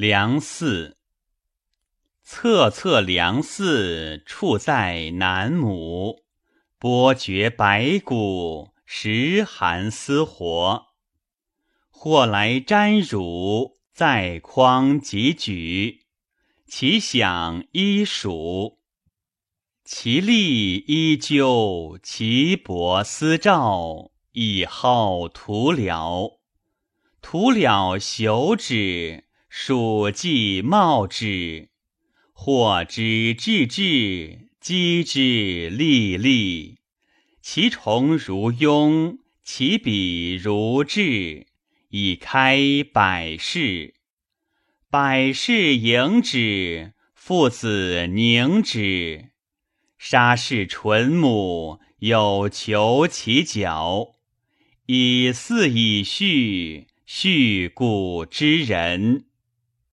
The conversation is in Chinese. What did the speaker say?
梁寺，侧侧梁寺，处在南亩。波绝白骨，石寒思活。或来沾乳，在匡即举。其响依属，其力依旧。其薄思照，以号徒了。徒了朽止。蜀稷茂之，或之至至，击之沥沥。其虫如庸，其笔如炙，以开百世。百世迎之，父子凝之。杀士纯母，有求其角。以嗣以序，序古之人。